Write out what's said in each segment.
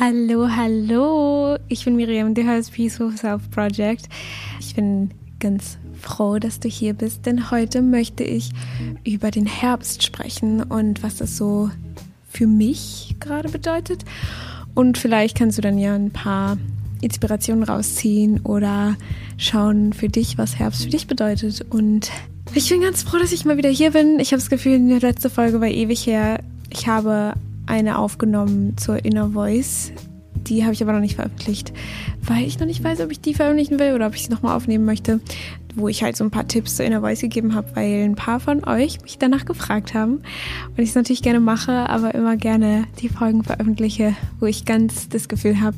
Hallo, hallo. Ich bin Miriam, du hörst Peaceful Self Project. Ich bin ganz froh, dass du hier bist, denn heute möchte ich über den Herbst sprechen und was das so für mich gerade bedeutet. Und vielleicht kannst du dann ja ein paar Inspirationen rausziehen oder schauen für dich, was Herbst für dich bedeutet. Und ich bin ganz froh, dass ich mal wieder hier bin. Ich habe das Gefühl, die letzte Folge war ewig her. Ich habe eine aufgenommen zur Inner Voice. Die habe ich aber noch nicht veröffentlicht, weil ich noch nicht weiß, ob ich die veröffentlichen will oder ob ich sie nochmal aufnehmen möchte, wo ich halt so ein paar Tipps zur Inner Voice gegeben habe, weil ein paar von euch mich danach gefragt haben und ich es natürlich gerne mache, aber immer gerne die Folgen veröffentliche, wo ich ganz das Gefühl habe,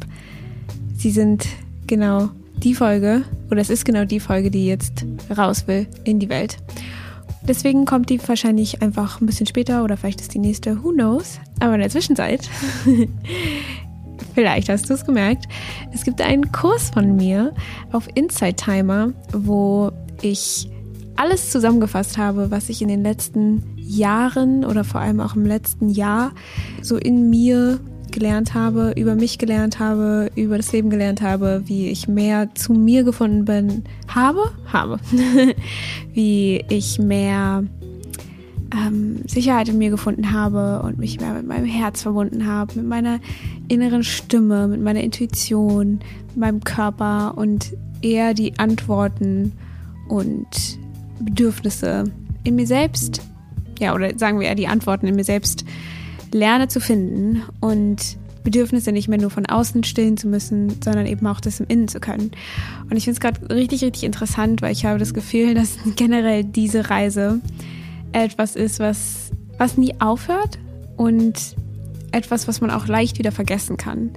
sie sind genau die Folge oder es ist genau die Folge, die jetzt raus will in die Welt. Deswegen kommt die wahrscheinlich einfach ein bisschen später oder vielleicht ist die nächste, who knows. Aber in der Zwischenzeit, vielleicht hast du es gemerkt, es gibt einen Kurs von mir auf Inside Timer, wo ich alles zusammengefasst habe, was ich in den letzten Jahren oder vor allem auch im letzten Jahr so in mir gelernt habe, über mich gelernt habe, über das Leben gelernt habe, wie ich mehr zu mir gefunden bin, habe, habe, wie ich mehr ähm, Sicherheit in mir gefunden habe und mich mehr mit meinem Herz verbunden habe, mit meiner inneren Stimme, mit meiner Intuition, mit meinem Körper und eher die Antworten und Bedürfnisse in mir selbst, ja, oder sagen wir eher die Antworten in mir selbst lerne zu finden und Bedürfnisse nicht mehr nur von außen stillen zu müssen, sondern eben auch das im Innen zu können. Und ich finde es gerade richtig, richtig interessant, weil ich habe das Gefühl, dass generell diese Reise etwas ist, was, was nie aufhört und etwas, was man auch leicht wieder vergessen kann.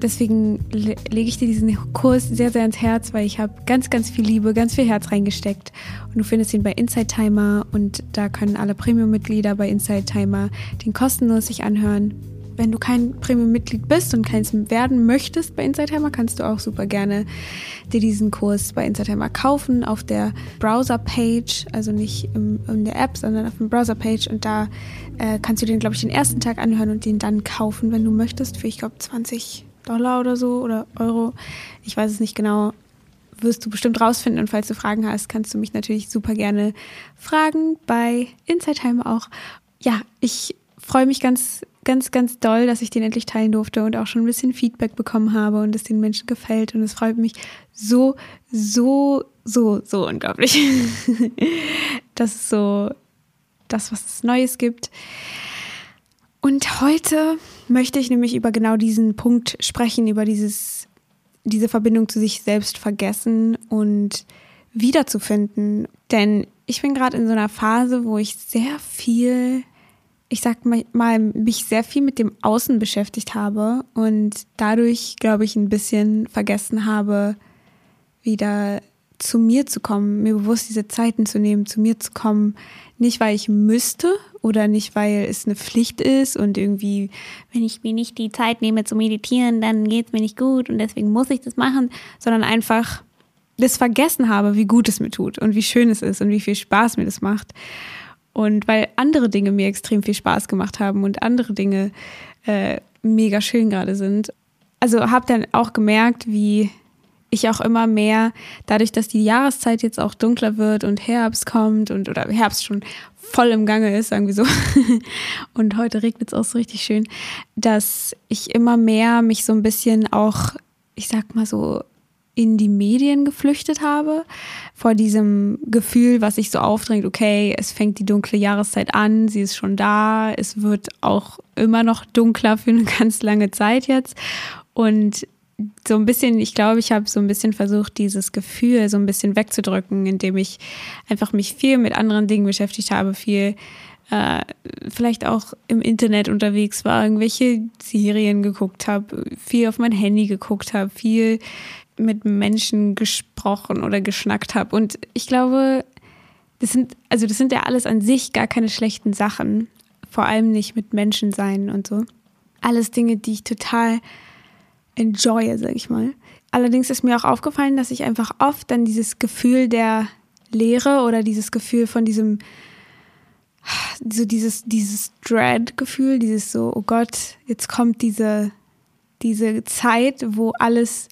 Deswegen le lege ich dir diesen Kurs sehr, sehr ins Herz, weil ich habe ganz, ganz viel Liebe, ganz viel Herz reingesteckt. Und du findest ihn bei Inside Timer und da können alle Premium-Mitglieder bei Inside Timer den kostenlos sich anhören. Wenn du kein Premium-Mitglied bist und keins werden möchtest bei Inside Timer, kannst du auch super gerne dir diesen Kurs bei Inside Timer kaufen auf der Browser-Page, also nicht im, in der App, sondern auf dem Browser-Page. Und da äh, kannst du den, glaube ich, den ersten Tag anhören und den dann kaufen, wenn du möchtest, für, ich glaube, 20 Dollar oder so oder Euro. Ich weiß es nicht genau. Wirst du bestimmt rausfinden. Und falls du Fragen hast, kannst du mich natürlich super gerne fragen bei Inside Time auch. Ja, ich freue mich ganz ganz, ganz doll, dass ich den endlich teilen durfte und auch schon ein bisschen Feedback bekommen habe und es den Menschen gefällt. Und es freut mich so, so, so, so unglaublich. das ist so das, was es Neues gibt. Und heute möchte ich nämlich über genau diesen Punkt sprechen, über dieses, diese Verbindung zu sich selbst vergessen und wiederzufinden. Denn ich bin gerade in so einer Phase, wo ich sehr viel ich sag mal, mich sehr viel mit dem Außen beschäftigt habe und dadurch, glaube ich, ein bisschen vergessen habe, wieder zu mir zu kommen, mir bewusst diese Zeiten zu nehmen, zu mir zu kommen. Nicht, weil ich müsste oder nicht, weil es eine Pflicht ist und irgendwie, wenn ich mir nicht die Zeit nehme zu meditieren, dann geht es mir nicht gut und deswegen muss ich das machen, sondern einfach das vergessen habe, wie gut es mir tut und wie schön es ist und wie viel Spaß mir das macht. Und weil andere Dinge mir extrem viel Spaß gemacht haben und andere Dinge äh, mega schön gerade sind. Also habe dann auch gemerkt, wie ich auch immer mehr, dadurch, dass die Jahreszeit jetzt auch dunkler wird und Herbst kommt und oder Herbst schon voll im Gange ist, sagen wir so. und heute regnet es auch so richtig schön, dass ich immer mehr mich so ein bisschen auch, ich sag mal so, in die Medien geflüchtet habe, vor diesem Gefühl, was sich so aufdrängt, okay, es fängt die dunkle Jahreszeit an, sie ist schon da, es wird auch immer noch dunkler für eine ganz lange Zeit jetzt. Und so ein bisschen, ich glaube, ich habe so ein bisschen versucht, dieses Gefühl so ein bisschen wegzudrücken, indem ich einfach mich viel mit anderen Dingen beschäftigt habe, viel äh, vielleicht auch im Internet unterwegs war, irgendwelche Serien geguckt habe, viel auf mein Handy geguckt habe, viel mit Menschen gesprochen oder geschnackt habe. Und ich glaube, das sind, also das sind ja alles an sich gar keine schlechten Sachen. Vor allem nicht mit Menschen sein und so. Alles Dinge, die ich total enjoye, sag ich mal. Allerdings ist mir auch aufgefallen, dass ich einfach oft dann dieses Gefühl der Leere oder dieses Gefühl von diesem, so dieses, dieses Dread-Gefühl, dieses so, oh Gott, jetzt kommt diese diese Zeit, wo alles,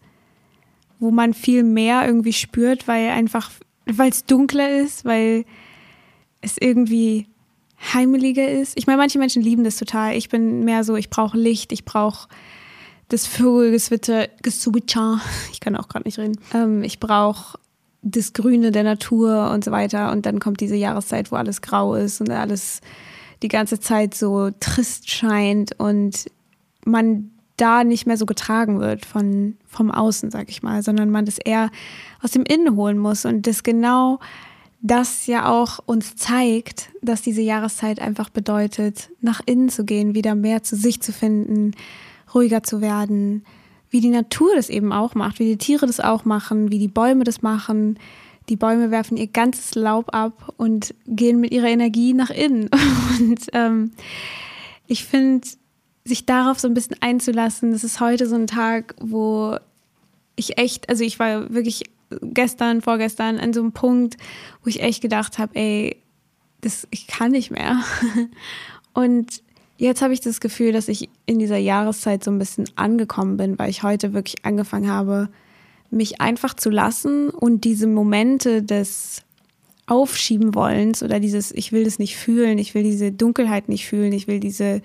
wo man viel mehr irgendwie spürt, weil einfach, weil es dunkler ist, weil es irgendwie heimeliger ist. Ich meine, manche Menschen lieben das total. Ich bin mehr so, ich brauche Licht, ich brauche das Vogelgeswitter, Geswitcher. Ich kann auch gerade nicht reden. Ähm, ich brauche das Grüne der Natur und so weiter. Und dann kommt diese Jahreszeit, wo alles grau ist und alles die ganze Zeit so trist scheint und man da nicht mehr so getragen wird von, vom Außen, sag ich mal, sondern man das eher aus dem Innen holen muss und das genau das ja auch uns zeigt, dass diese Jahreszeit einfach bedeutet, nach innen zu gehen, wieder mehr zu sich zu finden, ruhiger zu werden, wie die Natur das eben auch macht, wie die Tiere das auch machen, wie die Bäume das machen. Die Bäume werfen ihr ganzes Laub ab und gehen mit ihrer Energie nach innen. Und ähm, ich finde, sich darauf so ein bisschen einzulassen, das ist heute so ein Tag, wo ich echt, also ich war wirklich gestern, vorgestern an so einem Punkt, wo ich echt gedacht habe, ey, das, ich kann nicht mehr. Und jetzt habe ich das Gefühl, dass ich in dieser Jahreszeit so ein bisschen angekommen bin, weil ich heute wirklich angefangen habe, mich einfach zu lassen und diese Momente des Aufschieben wollens oder dieses, ich will das nicht fühlen, ich will diese Dunkelheit nicht fühlen, ich will diese,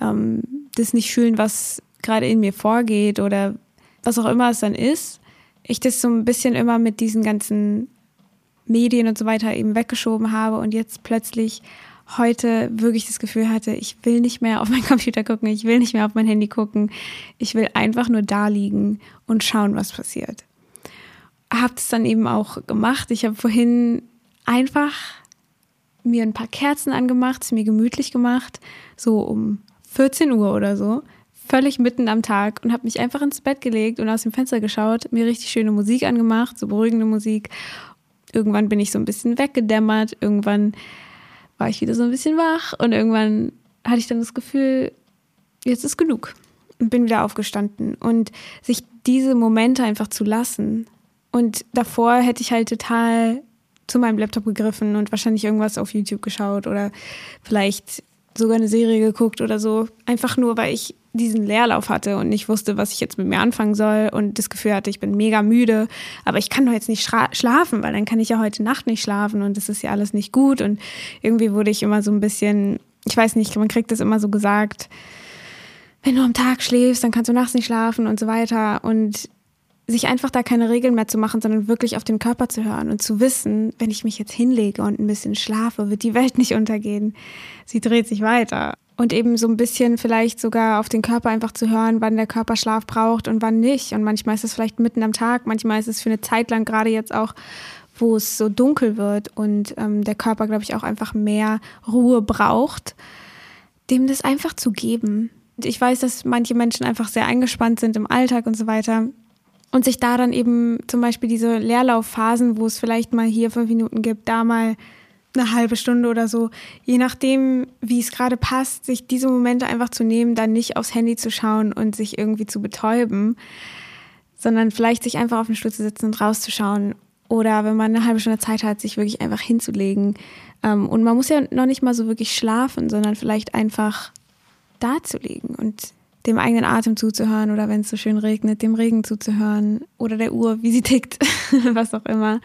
ähm, das nicht fühlen, was gerade in mir vorgeht oder was auch immer es dann ist, ich das so ein bisschen immer mit diesen ganzen Medien und so weiter eben weggeschoben habe und jetzt plötzlich heute wirklich das Gefühl hatte, ich will nicht mehr auf meinen Computer gucken, ich will nicht mehr auf mein Handy gucken, ich will einfach nur da liegen und schauen, was passiert. Hab es dann eben auch gemacht. Ich habe vorhin einfach mir ein paar Kerzen angemacht, es mir gemütlich gemacht, so um 14 Uhr oder so, völlig mitten am Tag und habe mich einfach ins Bett gelegt und aus dem Fenster geschaut, mir richtig schöne Musik angemacht, so beruhigende Musik. Irgendwann bin ich so ein bisschen weggedämmert, irgendwann war ich wieder so ein bisschen wach und irgendwann hatte ich dann das Gefühl, jetzt ist genug und bin wieder aufgestanden und sich diese Momente einfach zu lassen. Und davor hätte ich halt total zu meinem Laptop gegriffen und wahrscheinlich irgendwas auf YouTube geschaut oder vielleicht sogar eine Serie geguckt oder so. Einfach nur, weil ich diesen Leerlauf hatte und nicht wusste, was ich jetzt mit mir anfangen soll und das Gefühl hatte, ich bin mega müde, aber ich kann doch jetzt nicht schlafen, weil dann kann ich ja heute Nacht nicht schlafen und das ist ja alles nicht gut und irgendwie wurde ich immer so ein bisschen, ich weiß nicht, man kriegt das immer so gesagt, wenn du am Tag schläfst, dann kannst du nachts nicht schlafen und so weiter und sich einfach da keine Regeln mehr zu machen, sondern wirklich auf den Körper zu hören und zu wissen, wenn ich mich jetzt hinlege und ein bisschen schlafe, wird die Welt nicht untergehen. Sie dreht sich weiter und eben so ein bisschen vielleicht sogar auf den Körper einfach zu hören, wann der Körper Schlaf braucht und wann nicht. Und manchmal ist es vielleicht mitten am Tag, manchmal ist es für eine Zeit lang, gerade jetzt auch, wo es so dunkel wird und ähm, der Körper, glaube ich, auch einfach mehr Ruhe braucht, dem das einfach zu geben. Ich weiß, dass manche Menschen einfach sehr eingespannt sind im Alltag und so weiter. Und sich da dann eben zum Beispiel diese Leerlaufphasen, wo es vielleicht mal hier fünf Minuten gibt, da mal eine halbe Stunde oder so, je nachdem, wie es gerade passt, sich diese Momente einfach zu nehmen, dann nicht aufs Handy zu schauen und sich irgendwie zu betäuben, sondern vielleicht sich einfach auf den Stuhl zu setzen und rauszuschauen. Oder wenn man eine halbe Stunde Zeit hat, sich wirklich einfach hinzulegen. Ähm, und man muss ja noch nicht mal so wirklich schlafen, sondern vielleicht einfach da zu liegen und dem eigenen Atem zuzuhören oder wenn es so schön regnet, dem Regen zuzuhören oder der Uhr, wie sie tickt, was auch immer.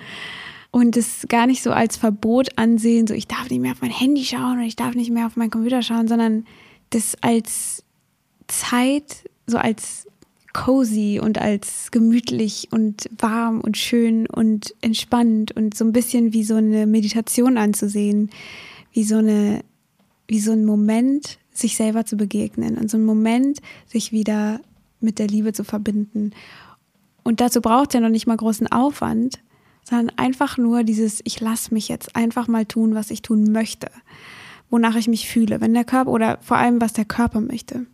Und es gar nicht so als Verbot ansehen, so ich darf nicht mehr auf mein Handy schauen oder ich darf nicht mehr auf meinen Computer schauen, sondern das als Zeit, so als cozy und als gemütlich und warm und schön und entspannt und so ein bisschen wie so eine Meditation anzusehen, wie so eine, wie so ein Moment, sich selber zu begegnen und so ein Moment, sich wieder mit der Liebe zu verbinden. Und dazu braucht ja noch nicht mal großen Aufwand, sondern einfach nur dieses, ich lasse mich jetzt einfach mal tun, was ich tun möchte, wonach ich mich fühle, wenn der Körper oder vor allem, was der Körper möchte.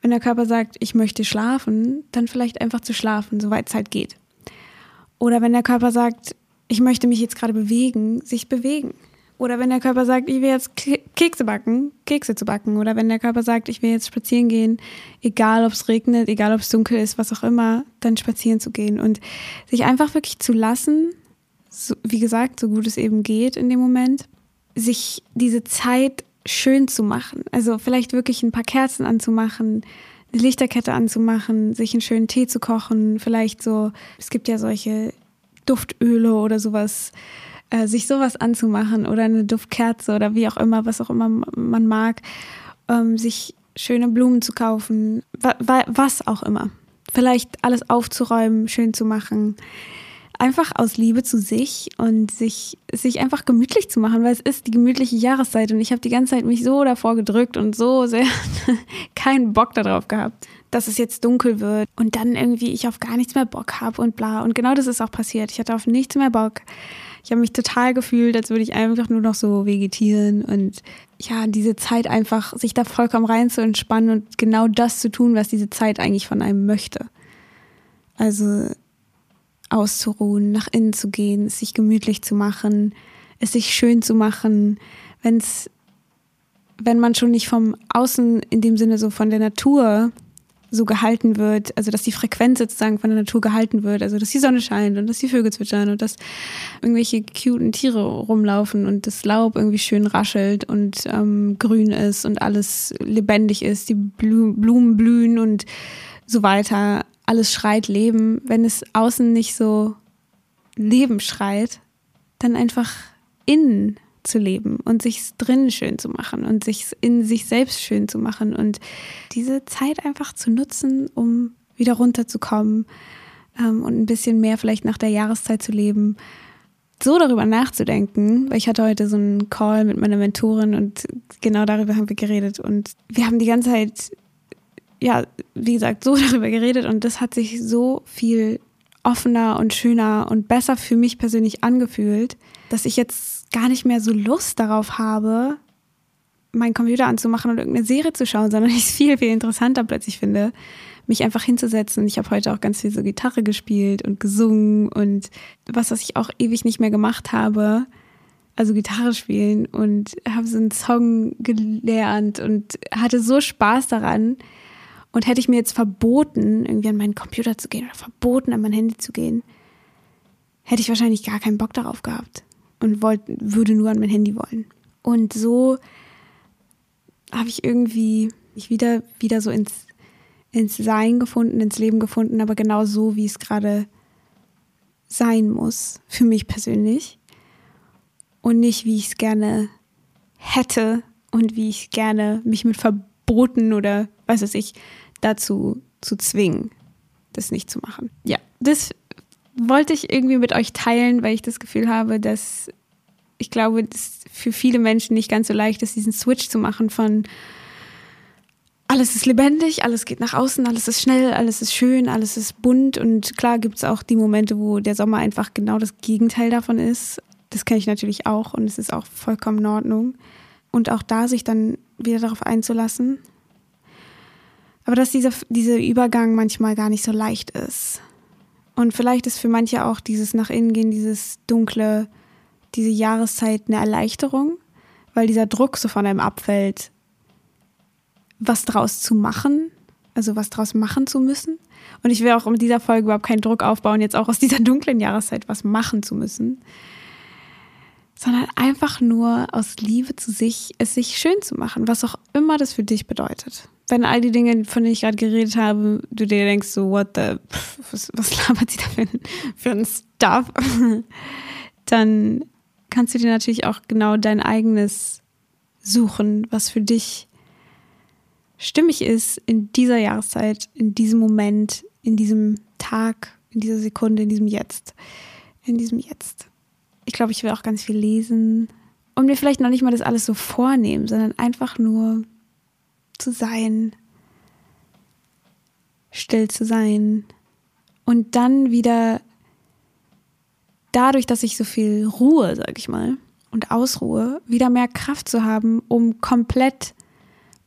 Wenn der Körper sagt, ich möchte schlafen, dann vielleicht einfach zu schlafen, soweit es halt geht. Oder wenn der Körper sagt, ich möchte mich jetzt gerade bewegen, sich bewegen. Oder wenn der Körper sagt, ich will jetzt Kekse backen, Kekse zu backen. Oder wenn der Körper sagt, ich will jetzt spazieren gehen, egal ob es regnet, egal ob es dunkel ist, was auch immer, dann spazieren zu gehen. Und sich einfach wirklich zu lassen, so, wie gesagt, so gut es eben geht in dem Moment, sich diese Zeit schön zu machen. Also vielleicht wirklich ein paar Kerzen anzumachen, die Lichterkette anzumachen, sich einen schönen Tee zu kochen, vielleicht so, es gibt ja solche Duftöle oder sowas, äh, sich sowas anzumachen oder eine Duftkerze oder wie auch immer, was auch immer man mag, ähm, sich schöne Blumen zu kaufen, wa wa was auch immer. Vielleicht alles aufzuräumen, schön zu machen. Einfach aus Liebe zu sich und sich, sich einfach gemütlich zu machen, weil es ist die gemütliche Jahreszeit und ich habe die ganze Zeit mich so davor gedrückt und so sehr keinen Bock darauf gehabt, dass es jetzt dunkel wird und dann irgendwie ich auf gar nichts mehr Bock habe und bla. Und genau das ist auch passiert. Ich hatte auf nichts mehr Bock. Ich habe mich total gefühlt, als würde ich einfach nur noch so vegetieren und ja, diese Zeit einfach, sich da vollkommen rein zu entspannen und genau das zu tun, was diese Zeit eigentlich von einem möchte. Also auszuruhen, nach innen zu gehen, es sich gemütlich zu machen, es sich schön zu machen, wenn's, wenn man schon nicht vom Außen in dem Sinne so von der Natur so gehalten wird, also dass die Frequenz sozusagen von der Natur gehalten wird, also dass die Sonne scheint und dass die Vögel zwitschern und dass irgendwelche cuten Tiere rumlaufen und das Laub irgendwie schön raschelt und ähm, grün ist und alles lebendig ist, die Blumen blühen und so weiter. Alles schreit Leben. Wenn es außen nicht so Leben schreit, dann einfach innen zu leben und sich drinnen schön zu machen und sich in sich selbst schön zu machen und diese Zeit einfach zu nutzen, um wieder runterzukommen ähm, und ein bisschen mehr vielleicht nach der Jahreszeit zu leben. So darüber nachzudenken, weil ich hatte heute so einen Call mit meiner Mentorin und genau darüber haben wir geredet und wir haben die ganze Zeit, ja, wie gesagt, so darüber geredet und das hat sich so viel offener und schöner und besser für mich persönlich angefühlt, dass ich jetzt gar nicht mehr so Lust darauf habe, meinen Computer anzumachen und irgendeine Serie zu schauen, sondern ich es viel, viel interessanter plötzlich finde, mich einfach hinzusetzen. Ich habe heute auch ganz viel so Gitarre gespielt und gesungen und was, was ich auch ewig nicht mehr gemacht habe, also Gitarre spielen und habe so einen Song gelernt und hatte so Spaß daran. Und hätte ich mir jetzt verboten, irgendwie an meinen Computer zu gehen oder verboten, an mein Handy zu gehen, hätte ich wahrscheinlich gar keinen Bock darauf gehabt und wollte, würde nur an mein Handy wollen. Und so habe ich irgendwie mich wieder, wieder so ins, ins Sein gefunden, ins Leben gefunden, aber genau so, wie es gerade sein muss, für mich persönlich. Und nicht, wie ich es gerne hätte und wie ich gerne mich mit Verboten oder was weiß ich dazu zu zwingen, das nicht zu machen. Ja, das wollte ich irgendwie mit euch teilen, weil ich das Gefühl habe, dass ich glaube, das für viele Menschen nicht ganz so leicht ist, diesen Switch zu machen von alles ist lebendig, alles geht nach außen, alles ist schnell, alles ist schön, alles ist bunt und klar gibt es auch die Momente, wo der Sommer einfach genau das Gegenteil davon ist. Das kenne ich natürlich auch und es ist auch vollkommen in Ordnung. Und auch da sich dann wieder darauf einzulassen. Aber dass dieser, dieser Übergang manchmal gar nicht so leicht ist. Und vielleicht ist für manche auch dieses nach innen gehen, dieses dunkle, diese Jahreszeit eine Erleichterung, weil dieser Druck so von einem abfällt, was draus zu machen, also was draus machen zu müssen. Und ich will auch in dieser Folge überhaupt keinen Druck aufbauen, jetzt auch aus dieser dunklen Jahreszeit was machen zu müssen, sondern einfach nur aus Liebe zu sich, es sich schön zu machen, was auch immer das für dich bedeutet wenn all die Dinge, von denen ich gerade geredet habe, du dir denkst, so, what the, was, was labert sie da für, für ein Stuff, dann kannst du dir natürlich auch genau dein eigenes suchen, was für dich stimmig ist in dieser Jahreszeit, in diesem Moment, in diesem Tag, in dieser Sekunde, in diesem Jetzt. In diesem Jetzt. Ich glaube, ich will auch ganz viel lesen und mir vielleicht noch nicht mal das alles so vornehmen, sondern einfach nur zu sein, still zu sein und dann wieder dadurch, dass ich so viel Ruhe, sag ich mal, und Ausruhe, wieder mehr Kraft zu haben, um komplett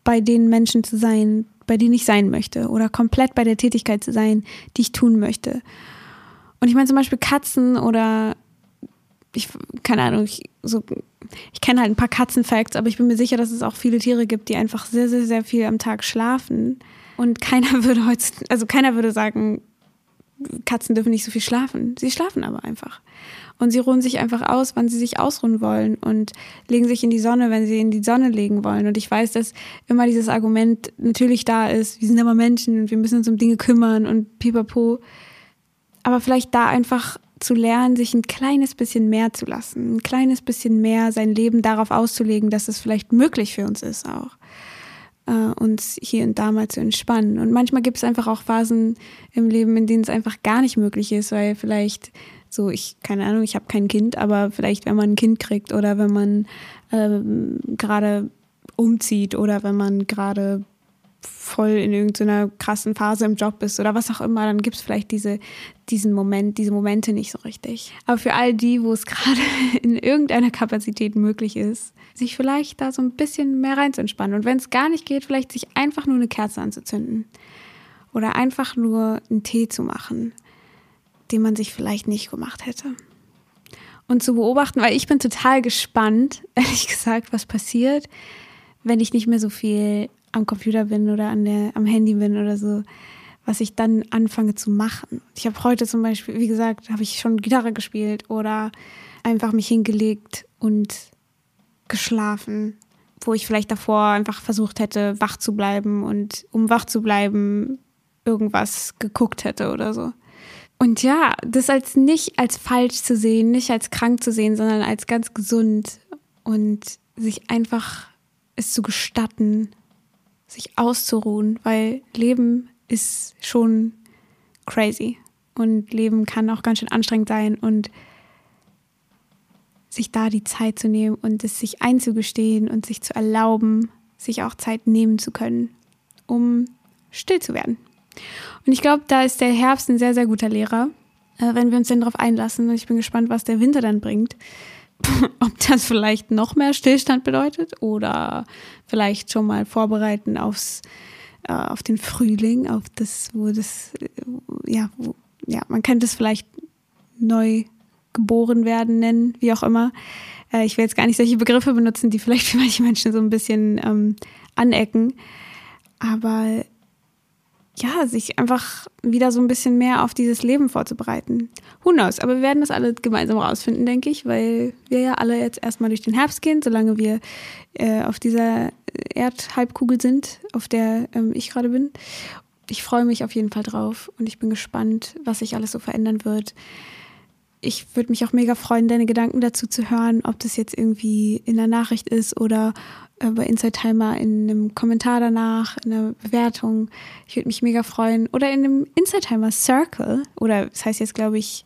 bei den Menschen zu sein, bei denen ich sein möchte oder komplett bei der Tätigkeit zu sein, die ich tun möchte. Und ich meine zum Beispiel Katzen oder ich, keine Ahnung, ich, so, ich kenne halt ein paar Katzenfacts, aber ich bin mir sicher, dass es auch viele Tiere gibt, die einfach sehr, sehr, sehr viel am Tag schlafen. Und keiner würde heute, also keiner würde sagen, Katzen dürfen nicht so viel schlafen. Sie schlafen aber einfach. Und sie ruhen sich einfach aus, wann sie sich ausruhen wollen und legen sich in die Sonne, wenn sie in die Sonne legen wollen. Und ich weiß, dass immer dieses Argument natürlich da ist, wir sind aber Menschen und wir müssen uns um Dinge kümmern und pipapo. Aber vielleicht da einfach zu lernen, sich ein kleines bisschen mehr zu lassen, ein kleines bisschen mehr sein Leben darauf auszulegen, dass es vielleicht möglich für uns ist auch äh, uns hier und da mal zu entspannen. Und manchmal gibt es einfach auch Phasen im Leben, in denen es einfach gar nicht möglich ist, weil vielleicht so, ich, keine Ahnung, ich habe kein Kind, aber vielleicht, wenn man ein Kind kriegt oder wenn man ähm, gerade umzieht oder wenn man gerade voll in irgendeiner krassen Phase im Job ist oder was auch immer, dann gibt es vielleicht diese, diesen Moment, diese Momente nicht so richtig. Aber für all die, wo es gerade in irgendeiner Kapazität möglich ist, sich vielleicht da so ein bisschen mehr reinzuentspannen. Und wenn es gar nicht geht, vielleicht sich einfach nur eine Kerze anzuzünden. Oder einfach nur einen Tee zu machen, den man sich vielleicht nicht gemacht hätte. Und zu beobachten, weil ich bin total gespannt, ehrlich gesagt, was passiert, wenn ich nicht mehr so viel am Computer bin oder an der, am Handy bin oder so, was ich dann anfange zu machen. Ich habe heute zum Beispiel, wie gesagt, habe ich schon Gitarre gespielt oder einfach mich hingelegt und geschlafen, wo ich vielleicht davor einfach versucht hätte, wach zu bleiben und um wach zu bleiben irgendwas geguckt hätte oder so. Und ja, das als nicht als falsch zu sehen, nicht als krank zu sehen, sondern als ganz gesund und sich einfach es zu gestatten, sich auszuruhen, weil Leben ist schon crazy und Leben kann auch ganz schön anstrengend sein und sich da die Zeit zu nehmen und es sich einzugestehen und sich zu erlauben, sich auch Zeit nehmen zu können, um still zu werden. Und ich glaube, da ist der Herbst ein sehr, sehr guter Lehrer, äh, wenn wir uns denn darauf einlassen. Und ich bin gespannt, was der Winter dann bringt. Ob das vielleicht noch mehr Stillstand bedeutet oder vielleicht schon mal vorbereiten aufs, äh, auf den Frühling, auf das, wo das, äh, ja, wo, ja, man könnte es vielleicht neu geboren werden nennen, wie auch immer. Äh, ich will jetzt gar nicht solche Begriffe benutzen, die vielleicht für manche Menschen so ein bisschen ähm, anecken. Aber ja, sich einfach wieder so ein bisschen mehr auf dieses Leben vorzubereiten. Who knows? Aber wir werden das alle gemeinsam rausfinden, denke ich, weil wir ja alle jetzt erstmal durch den Herbst gehen, solange wir äh, auf dieser Erdhalbkugel sind, auf der ähm, ich gerade bin. Ich freue mich auf jeden Fall drauf und ich bin gespannt, was sich alles so verändern wird ich würde mich auch mega freuen, deine Gedanken dazu zu hören, ob das jetzt irgendwie in der Nachricht ist oder äh, bei Inside Timer in einem Kommentar danach, in einer Bewertung. Ich würde mich mega freuen. Oder in einem Inside Timer Circle. Oder das heißt jetzt, glaube ich,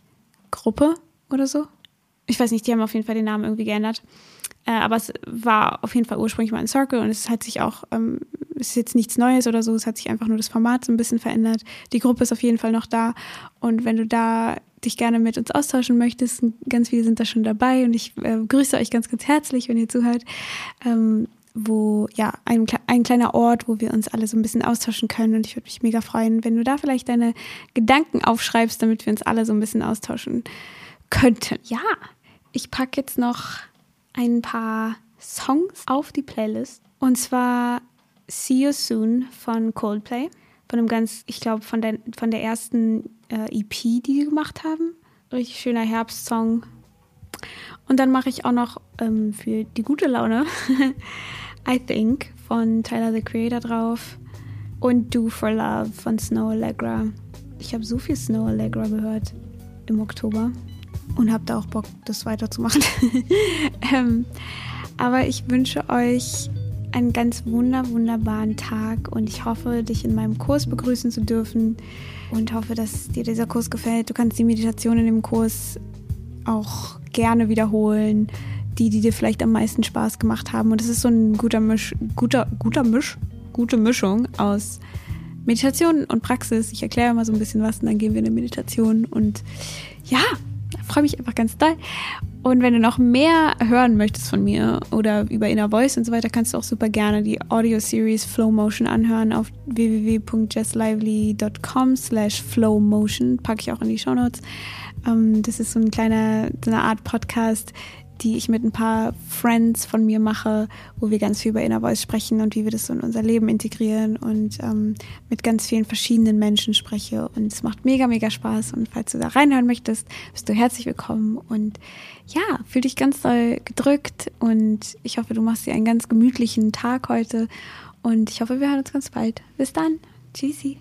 Gruppe oder so. Ich weiß nicht, die haben auf jeden Fall den Namen irgendwie geändert. Äh, aber es war auf jeden Fall ursprünglich mal ein Circle und es hat sich auch, ähm, es ist jetzt nichts Neues oder so, es hat sich einfach nur das Format so ein bisschen verändert. Die Gruppe ist auf jeden Fall noch da. Und wenn du da dich gerne mit uns austauschen möchtest. Ganz viele sind da schon dabei und ich äh, grüße euch ganz, ganz herzlich, wenn ihr zuhört. Ähm, wo, ja, ein, ein kleiner Ort, wo wir uns alle so ein bisschen austauschen können. Und ich würde mich mega freuen, wenn du da vielleicht deine Gedanken aufschreibst, damit wir uns alle so ein bisschen austauschen könnten. Ja, ich packe jetzt noch ein paar Songs auf die Playlist. Und zwar See You Soon von Coldplay. Von einem ganz, ich glaube, von der, von der ersten äh, EP, die sie gemacht haben. Richtig schöner Herbstsong. Und dann mache ich auch noch ähm, für die gute Laune I Think von Tyler the Creator drauf und Do for Love von Snow Allegra. Ich habe so viel Snow Allegra gehört im Oktober und habe da auch Bock, das weiterzumachen. ähm, aber ich wünsche euch einen ganz wunder, wunderbaren Tag und ich hoffe, dich in meinem Kurs begrüßen zu dürfen und hoffe, dass dir dieser Kurs gefällt. Du kannst die Meditation in dem Kurs auch gerne wiederholen, die, die dir vielleicht am meisten Spaß gemacht haben. Und es ist so ein guter Misch, guter, guter Misch, gute Mischung aus Meditation und Praxis. Ich erkläre mal so ein bisschen was und dann gehen wir in eine Meditation und ja, freue mich einfach ganz doll. Und wenn du noch mehr hören möchtest von mir oder über Inner Voice und so weiter, kannst du auch super gerne die Audio-Series Flow Motion anhören auf www.jesslively.com slash flowmotion. Packe ich auch in die Show Notes. Ähm, das ist so ein kleiner, so eine Art Podcast, die ich mit ein paar Friends von mir mache, wo wir ganz viel über Inner Voice sprechen und wie wir das so in unser Leben integrieren und ähm, mit ganz vielen verschiedenen Menschen spreche. Und es macht mega, mega Spaß. Und falls du da reinhören möchtest, bist du herzlich willkommen. Und ja, fühl dich ganz doll gedrückt und ich hoffe, du machst dir einen ganz gemütlichen Tag heute. Und ich hoffe, wir hören uns ganz bald. Bis dann. Tschüssi.